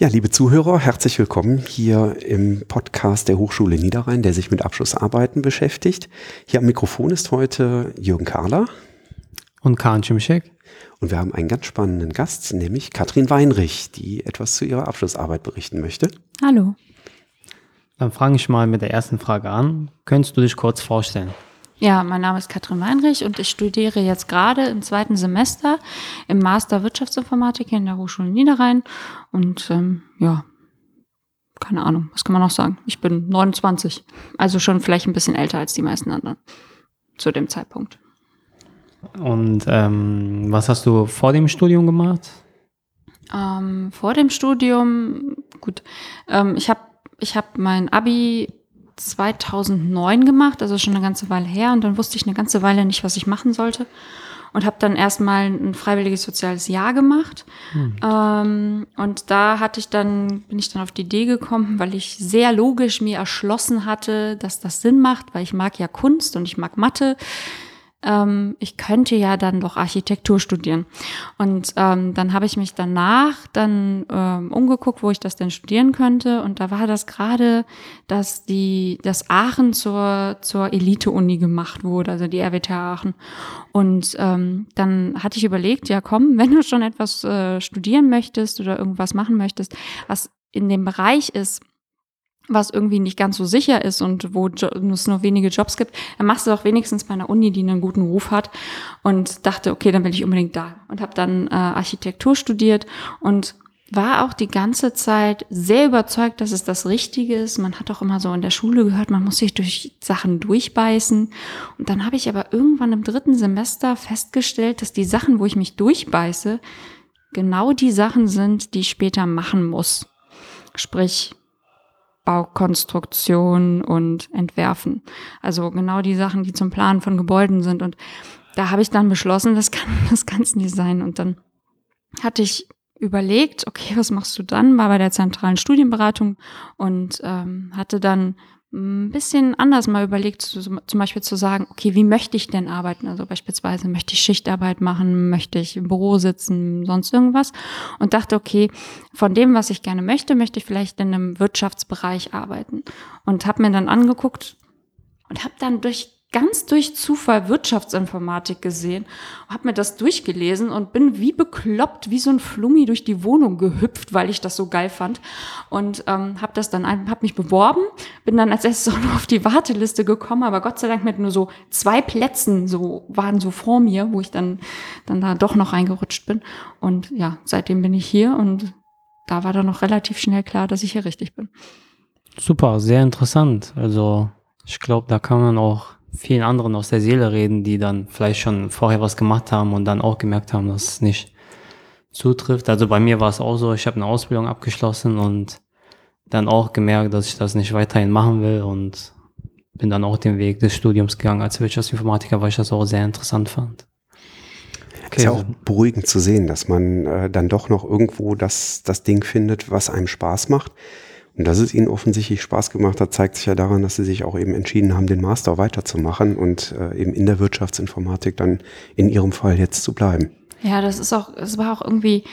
Ja, liebe Zuhörer, herzlich willkommen hier im Podcast der Hochschule Niederrhein, der sich mit Abschlussarbeiten beschäftigt. Hier am Mikrofon ist heute Jürgen Kahler. Und Karin Schimschek. Und wir haben einen ganz spannenden Gast, nämlich Katrin Weinrich, die etwas zu ihrer Abschlussarbeit berichten möchte. Hallo. Dann fange ich mal mit der ersten Frage an. Könntest du dich kurz vorstellen? Ja, mein Name ist Katrin Weinrich und ich studiere jetzt gerade im zweiten Semester im Master Wirtschaftsinformatik hier in der Hochschule Niederrhein. Und ähm, ja, keine Ahnung, was kann man noch sagen? Ich bin 29, also schon vielleicht ein bisschen älter als die meisten anderen zu dem Zeitpunkt. Und ähm, was hast du vor dem Studium gemacht? Ähm, vor dem Studium, gut, ähm, ich habe ich hab mein Abi 2009 gemacht, also schon eine ganze Weile her. Und dann wusste ich eine ganze Weile nicht, was ich machen sollte. Und habe dann erstmal ein freiwilliges soziales Jahr gemacht. Hm. Ähm, und da hatte ich dann, bin ich dann auf die Idee gekommen, weil ich sehr logisch mir erschlossen hatte, dass das Sinn macht, weil ich mag ja Kunst und ich mag Mathe ähm, ich könnte ja dann doch Architektur studieren. Und ähm, dann habe ich mich danach dann ähm, umgeguckt, wo ich das denn studieren könnte. Und da war das gerade, dass die, dass Aachen zur, zur Elite-Uni gemacht wurde, also die RWTH Aachen. Und ähm, dann hatte ich überlegt, ja komm, wenn du schon etwas äh, studieren möchtest oder irgendwas machen möchtest, was in dem Bereich ist, was irgendwie nicht ganz so sicher ist und wo es nur wenige Jobs gibt, dann machst du doch wenigstens bei einer Uni, die einen guten Ruf hat. Und dachte, okay, dann will ich unbedingt da. Und habe dann äh, Architektur studiert und war auch die ganze Zeit sehr überzeugt, dass es das Richtige ist. Man hat auch immer so in der Schule gehört, man muss sich durch Sachen durchbeißen. Und dann habe ich aber irgendwann im dritten Semester festgestellt, dass die Sachen, wo ich mich durchbeiße, genau die Sachen sind, die ich später machen muss. Sprich, Baukonstruktion und Entwerfen. Also genau die Sachen, die zum Planen von Gebäuden sind. Und da habe ich dann beschlossen, das kann, das kann es nicht sein. Und dann hatte ich überlegt, okay, was machst du dann? War bei der zentralen Studienberatung und ähm, hatte dann ein bisschen anders mal überlegt, zum Beispiel zu sagen, okay, wie möchte ich denn arbeiten? Also beispielsweise möchte ich Schichtarbeit machen, möchte ich im Büro sitzen, sonst irgendwas. Und dachte, okay, von dem, was ich gerne möchte, möchte ich vielleicht in einem Wirtschaftsbereich arbeiten. Und habe mir dann angeguckt und habe dann durch ganz durch Zufall Wirtschaftsinformatik gesehen, habe mir das durchgelesen und bin wie bekloppt, wie so ein Flummi durch die Wohnung gehüpft, weil ich das so geil fand und ähm, habe das dann, habe mich beworben, bin dann als erstes auch noch auf die Warteliste gekommen, aber Gott sei Dank mit nur so zwei Plätzen so waren so vor mir, wo ich dann dann da doch noch reingerutscht bin und ja, seitdem bin ich hier und da war dann noch relativ schnell klar, dass ich hier richtig bin. Super, sehr interessant. Also ich glaube, da kann man auch vielen anderen aus der Seele reden, die dann vielleicht schon vorher was gemacht haben und dann auch gemerkt haben, dass es nicht zutrifft. Also bei mir war es auch so, ich habe eine Ausbildung abgeschlossen und dann auch gemerkt, dass ich das nicht weiterhin machen will und bin dann auch den Weg des Studiums gegangen als Wirtschaftsinformatiker, weil ich das auch sehr interessant fand. Okay. Ist ja auch beruhigend zu sehen, dass man äh, dann doch noch irgendwo das, das Ding findet, was einem Spaß macht. Und dass es ihnen offensichtlich Spaß gemacht hat, zeigt sich ja daran, dass sie sich auch eben entschieden haben, den Master weiterzumachen und äh, eben in der Wirtschaftsinformatik dann in ihrem Fall jetzt zu bleiben. Ja, das ist auch, es war auch irgendwie,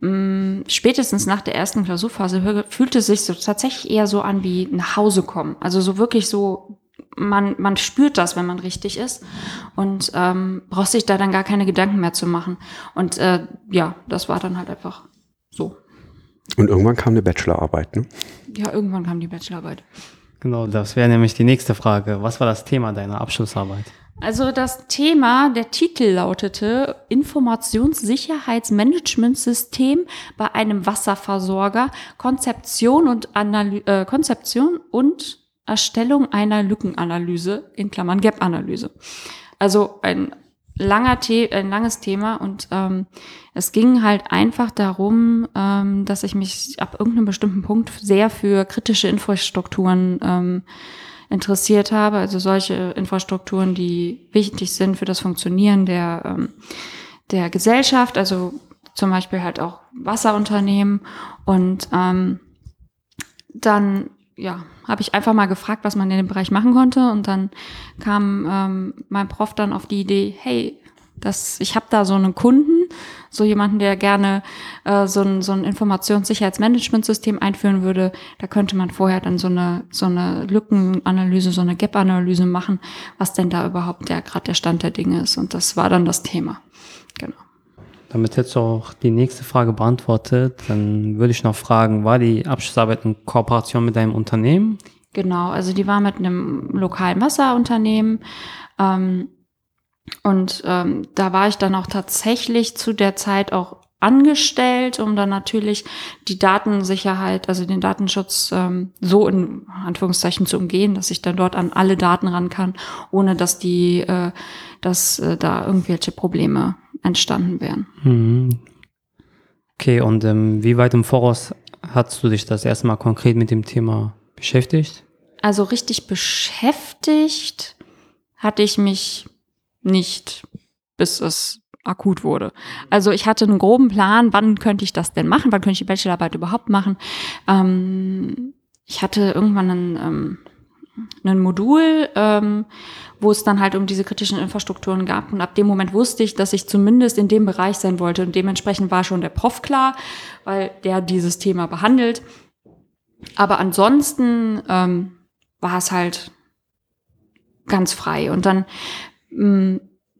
mh, mm, spätestens nach der ersten Klausurphase fühlte es sich so tatsächlich eher so an wie nach Hause kommen. Also so wirklich so, man, man spürt das, wenn man richtig ist und ähm, braucht sich da dann gar keine Gedanken mehr zu machen. Und äh, ja, das war dann halt einfach so. Und irgendwann kam eine Bachelorarbeit, ne? Ja, irgendwann kam die Bachelorarbeit. Genau, das wäre nämlich die nächste Frage. Was war das Thema deiner Abschlussarbeit? Also das Thema, der Titel lautete Informationssicherheitsmanagementsystem bei einem Wasserversorger, Konzeption und, Analy äh, Konzeption und Erstellung einer Lückenanalyse, in Klammern Gap-Analyse. Also ein langer The ein langes Thema und ähm, es ging halt einfach darum, ähm, dass ich mich ab irgendeinem bestimmten Punkt sehr für kritische Infrastrukturen ähm, interessiert habe. Also solche Infrastrukturen, die wichtig sind für das Funktionieren der, ähm, der Gesellschaft, also zum Beispiel halt auch Wasserunternehmen. Und ähm, dann ja, habe ich einfach mal gefragt, was man in dem Bereich machen konnte. Und dann kam ähm, mein Prof dann auf die Idee, hey, das, ich habe da so einen Kunden, so jemanden, der gerne äh, so ein, so ein Informationssicherheitsmanagementsystem einführen würde. Da könnte man vorher dann so eine, so eine Lückenanalyse, so eine Gap-Analyse machen, was denn da überhaupt der gerade der Stand der Dinge ist. Und das war dann das Thema. Genau. Damit du auch die nächste Frage beantwortet. Dann würde ich noch fragen, war die Abschlussarbeit in Kooperation mit deinem Unternehmen? Genau, also die war mit einem lokalen Wasserunternehmen. Ähm, und ähm, da war ich dann auch tatsächlich zu der Zeit auch angestellt, um dann natürlich die Datensicherheit, also den Datenschutz ähm, so in Anführungszeichen zu umgehen, dass ich dann dort an alle Daten ran kann, ohne dass die, äh, dass äh, da irgendwelche Probleme entstanden wären. Mhm. Okay, und ähm, wie weit im Voraus hast du dich das erste Mal konkret mit dem Thema beschäftigt? Also richtig beschäftigt hatte ich mich nicht, bis es akut wurde. Also ich hatte einen groben Plan, wann könnte ich das denn machen, wann könnte ich die Bachelorarbeit überhaupt machen. Ähm, ich hatte irgendwann einen, ähm, ein Modul, ähm, wo es dann halt um diese kritischen Infrastrukturen gab. Und ab dem Moment wusste ich, dass ich zumindest in dem Bereich sein wollte. Und dementsprechend war schon der Prof klar, weil der dieses Thema behandelt. Aber ansonsten ähm, war es halt ganz frei. Und dann mm,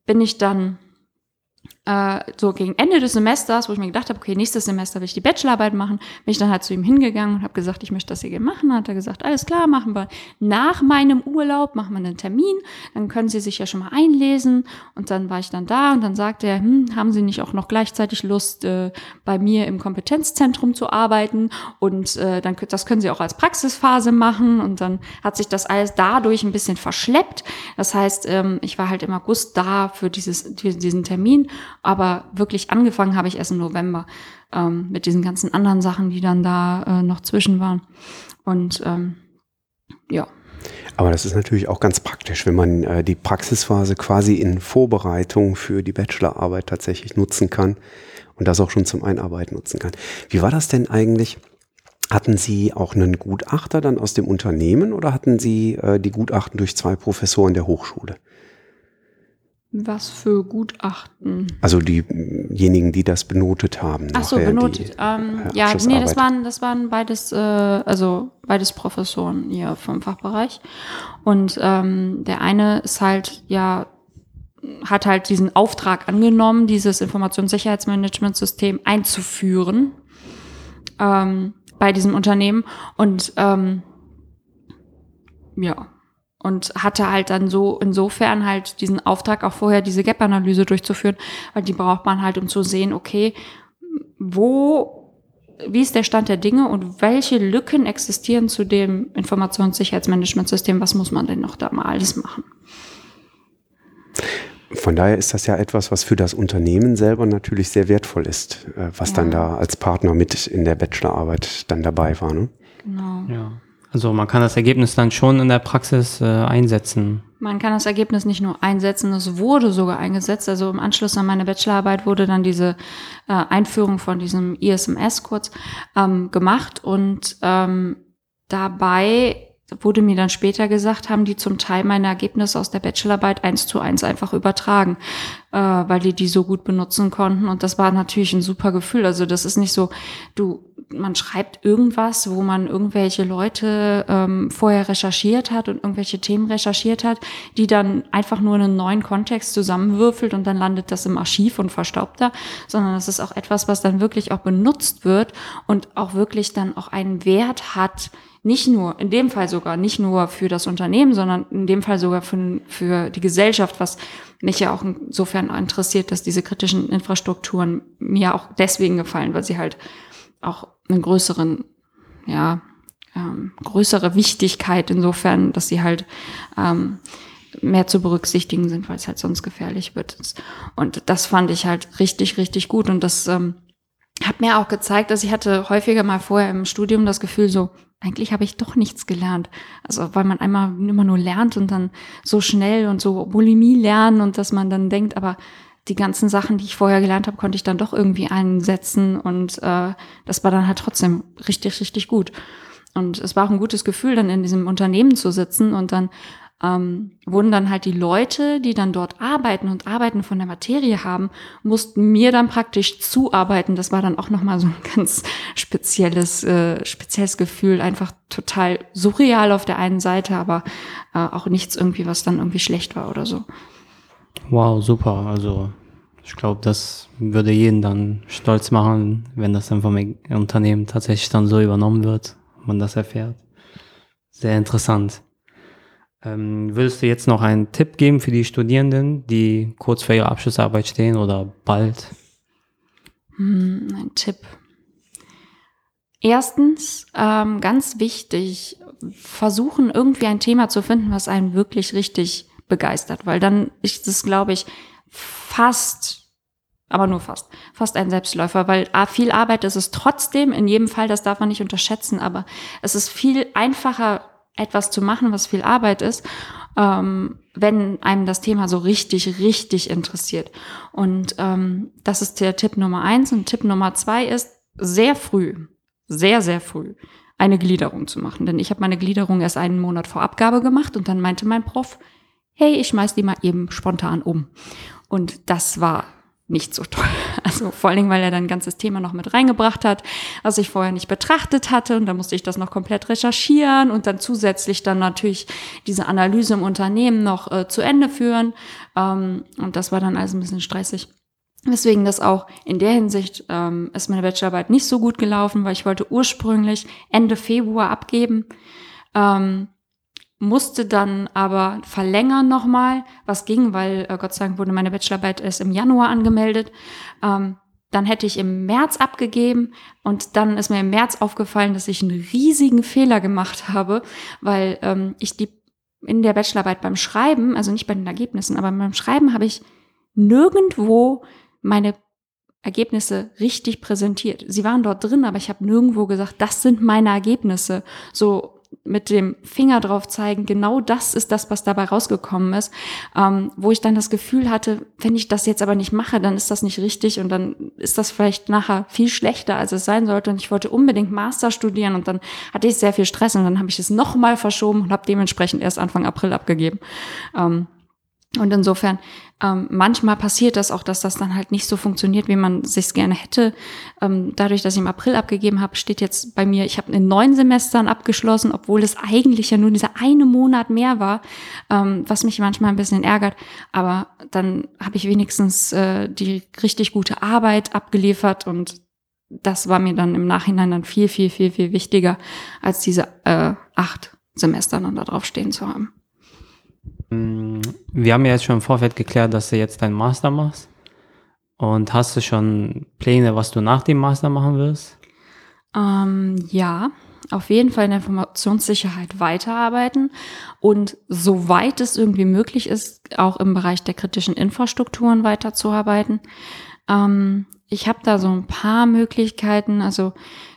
bin ich dann äh, so gegen Ende des Semesters, wo ich mir gedacht habe, okay, nächstes Semester will ich die Bachelorarbeit machen, bin ich dann halt zu ihm hingegangen und habe gesagt, ich möchte das hier machen. Hat er gesagt, alles klar, machen wir nach meinem Urlaub, machen wir einen Termin, dann können Sie sich ja schon mal einlesen. Und dann war ich dann da und dann sagte er, hm, haben Sie nicht auch noch gleichzeitig Lust, äh, bei mir im Kompetenzzentrum zu arbeiten? Und äh, dann das können Sie auch als Praxisphase machen. Und dann hat sich das alles dadurch ein bisschen verschleppt. Das heißt, ähm, ich war halt im August da für dieses, diesen Termin aber wirklich angefangen habe ich erst im November ähm, mit diesen ganzen anderen Sachen, die dann da äh, noch zwischen waren. Und ähm, ja. Aber das ist natürlich auch ganz praktisch, wenn man äh, die Praxisphase quasi in Vorbereitung für die Bachelorarbeit tatsächlich nutzen kann und das auch schon zum Einarbeiten nutzen kann. Wie war das denn eigentlich? Hatten Sie auch einen Gutachter dann aus dem Unternehmen oder hatten Sie äh, die Gutachten durch zwei Professoren der Hochschule? Was für Gutachten? Also diejenigen, die das benotet haben. Ach so, benotet. Die, ähm, äh, ja, nee, das waren, das waren beides, äh, also beides Professoren hier vom Fachbereich. Und ähm, der eine ist halt ja hat halt diesen Auftrag angenommen, dieses Informationssicherheitsmanagementsystem einzuführen ähm, bei diesem Unternehmen. Und ähm, ja, und hatte halt dann so insofern halt diesen Auftrag auch vorher diese Gap-Analyse durchzuführen, weil die braucht man halt, um zu sehen, okay, wo, wie ist der Stand der Dinge und welche Lücken existieren zu dem Informationssicherheitsmanagementsystem, was muss man denn noch da mal alles machen? Von daher ist das ja etwas, was für das Unternehmen selber natürlich sehr wertvoll ist, äh, was ja. dann da als Partner mit in der Bachelorarbeit dann dabei war. Ne? Genau. Ja. Also man kann das Ergebnis dann schon in der Praxis äh, einsetzen. Man kann das Ergebnis nicht nur einsetzen, es wurde sogar eingesetzt. Also im Anschluss an meine Bachelorarbeit wurde dann diese äh, Einführung von diesem ISMS kurz ähm, gemacht und ähm, dabei wurde mir dann später gesagt, haben die zum Teil meine Ergebnisse aus der Bachelorarbeit eins zu eins einfach übertragen, äh, weil die die so gut benutzen konnten. Und das war natürlich ein super Gefühl. Also das ist nicht so, du, man schreibt irgendwas, wo man irgendwelche Leute ähm, vorher recherchiert hat und irgendwelche Themen recherchiert hat, die dann einfach nur in einen neuen Kontext zusammenwürfelt und dann landet das im Archiv und verstaubt da, sondern das ist auch etwas, was dann wirklich auch benutzt wird und auch wirklich dann auch einen Wert hat, nicht nur, in dem Fall sogar, nicht nur für das Unternehmen, sondern in dem Fall sogar für, für die Gesellschaft, was mich ja auch insofern interessiert, dass diese kritischen Infrastrukturen mir auch deswegen gefallen, weil sie halt auch einen größeren, ja, ähm, größere Wichtigkeit insofern, dass sie halt ähm, mehr zu berücksichtigen sind, weil es halt sonst gefährlich wird. Und das fand ich halt richtig, richtig gut. Und das ähm, hat mir auch gezeigt, dass ich hatte häufiger mal vorher im Studium das Gefühl so, eigentlich habe ich doch nichts gelernt. Also weil man einmal immer nur lernt und dann so schnell und so Bulimie lernen und dass man dann denkt, aber die ganzen Sachen, die ich vorher gelernt habe, konnte ich dann doch irgendwie einsetzen und äh, das war dann halt trotzdem richtig, richtig gut. Und es war auch ein gutes Gefühl, dann in diesem Unternehmen zu sitzen und dann ähm, wurden dann halt die Leute, die dann dort arbeiten und Arbeiten von der Materie haben, mussten mir dann praktisch zuarbeiten. Das war dann auch nochmal so ein ganz spezielles, äh, spezielles Gefühl, einfach total surreal auf der einen Seite, aber äh, auch nichts irgendwie, was dann irgendwie schlecht war oder so. Wow, super. Also ich glaube, das würde jeden dann stolz machen, wenn das dann vom Unternehmen tatsächlich dann so übernommen wird, man das erfährt. Sehr interessant. Ähm, würdest du jetzt noch einen Tipp geben für die Studierenden, die kurz vor ihrer Abschlussarbeit stehen oder bald? Hm, ein Tipp. Erstens, ähm, ganz wichtig, versuchen irgendwie ein Thema zu finden, was einen wirklich richtig begeistert, weil dann ist es, glaube ich, fast, aber nur fast, fast ein Selbstläufer, weil viel Arbeit ist es trotzdem, in jedem Fall, das darf man nicht unterschätzen, aber es ist viel einfacher, etwas zu machen, was viel Arbeit ist, ähm, wenn einem das Thema so richtig, richtig interessiert. Und ähm, das ist der Tipp Nummer eins. Und Tipp Nummer zwei ist, sehr früh, sehr, sehr früh eine Gliederung zu machen. Denn ich habe meine Gliederung erst einen Monat vor Abgabe gemacht und dann meinte mein Prof, hey, ich schmeiß die mal eben spontan um. Und das war nicht so toll. Also vor allen Dingen, weil er dann ein ganzes Thema noch mit reingebracht hat, was ich vorher nicht betrachtet hatte. Und da musste ich das noch komplett recherchieren und dann zusätzlich dann natürlich diese Analyse im Unternehmen noch äh, zu Ende führen. Ähm, und das war dann also ein bisschen stressig. Deswegen das auch in der Hinsicht ähm, ist meine Bachelorarbeit nicht so gut gelaufen, weil ich wollte ursprünglich Ende Februar abgeben. Ähm, musste dann aber verlängern nochmal, was ging, weil äh, Gott sei Dank wurde meine Bachelorarbeit erst im Januar angemeldet. Ähm, dann hätte ich im März abgegeben und dann ist mir im März aufgefallen, dass ich einen riesigen Fehler gemacht habe, weil ähm, ich die in der Bachelorarbeit beim Schreiben, also nicht bei den Ergebnissen, aber beim Schreiben habe ich nirgendwo meine Ergebnisse richtig präsentiert. Sie waren dort drin, aber ich habe nirgendwo gesagt, das sind meine Ergebnisse. So mit dem Finger drauf zeigen, genau das ist das, was dabei rausgekommen ist, ähm, wo ich dann das Gefühl hatte, wenn ich das jetzt aber nicht mache, dann ist das nicht richtig und dann ist das vielleicht nachher viel schlechter, als es sein sollte. Und ich wollte unbedingt Master studieren und dann hatte ich sehr viel Stress und dann habe ich es nochmal verschoben und habe dementsprechend erst Anfang April abgegeben. Ähm, und insofern, ähm, manchmal passiert das auch, dass das dann halt nicht so funktioniert, wie man sich gerne hätte. Ähm, dadurch, dass ich im April abgegeben habe, steht jetzt bei mir, ich habe in neun Semestern abgeschlossen, obwohl es eigentlich ja nur dieser eine Monat mehr war, ähm, was mich manchmal ein bisschen ärgert. Aber dann habe ich wenigstens äh, die richtig gute Arbeit abgeliefert und das war mir dann im Nachhinein dann viel, viel, viel, viel wichtiger, als diese äh, acht Semester dann da drauf stehen zu haben. Wir haben ja jetzt schon im Vorfeld geklärt, dass du jetzt deinen Master machst. Und hast du schon Pläne, was du nach dem Master machen wirst? Ähm, ja, auf jeden Fall in der Informationssicherheit weiterarbeiten und soweit es irgendwie möglich ist, auch im Bereich der kritischen Infrastrukturen weiterzuarbeiten. Ähm, ich habe da so ein paar Möglichkeiten. Also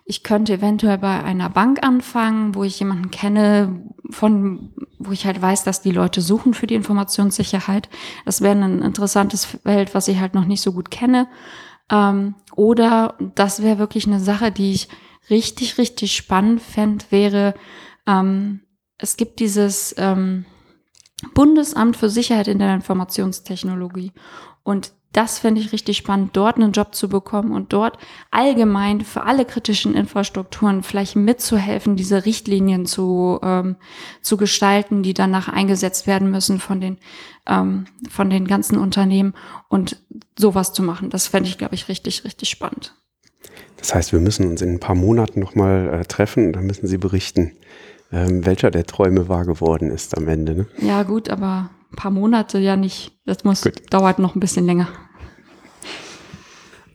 ich könnte eventuell bei einer Bank anfangen, wo ich jemanden kenne, von, wo ich halt weiß, dass die Leute suchen für die Informationssicherheit. Das wäre ein interessantes Feld, was ich halt noch nicht so gut kenne. Ähm, oder das wäre wirklich eine Sache, die ich richtig, richtig spannend fände, wäre, ähm, es gibt dieses ähm, Bundesamt für Sicherheit in der Informationstechnologie. Und das fände ich richtig spannend, dort einen Job zu bekommen und dort allgemein für alle kritischen Infrastrukturen vielleicht mitzuhelfen, diese Richtlinien zu, ähm, zu gestalten, die danach eingesetzt werden müssen von den, ähm, von den ganzen Unternehmen und sowas zu machen. Das fände ich, glaube ich, richtig, richtig spannend. Das heißt, wir müssen uns in ein paar Monaten nochmal äh, treffen und dann müssen Sie berichten, ähm, welcher der Träume wahr geworden ist am Ende. Ne? Ja, gut, aber ein paar Monate ja nicht. Das muss, gut. dauert noch ein bisschen länger.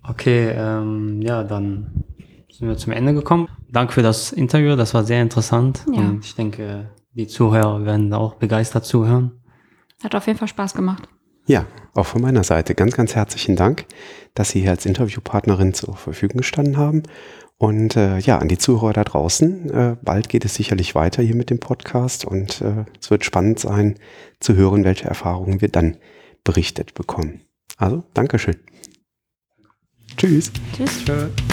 Okay, ähm, ja, dann sind wir zum Ende gekommen. Danke für das Interview, das war sehr interessant. Ja. Und ich denke, die Zuhörer werden auch begeistert zuhören. Hat auf jeden Fall Spaß gemacht. Ja, auch von meiner Seite ganz, ganz herzlichen Dank, dass Sie hier als Interviewpartnerin zur Verfügung gestanden haben. Und äh, ja, an die Zuhörer da draußen, äh, bald geht es sicherlich weiter hier mit dem Podcast und äh, es wird spannend sein zu hören, welche Erfahrungen wir dann berichtet bekommen. Also, Dankeschön. Tschüss. Tschüss. Tschüss.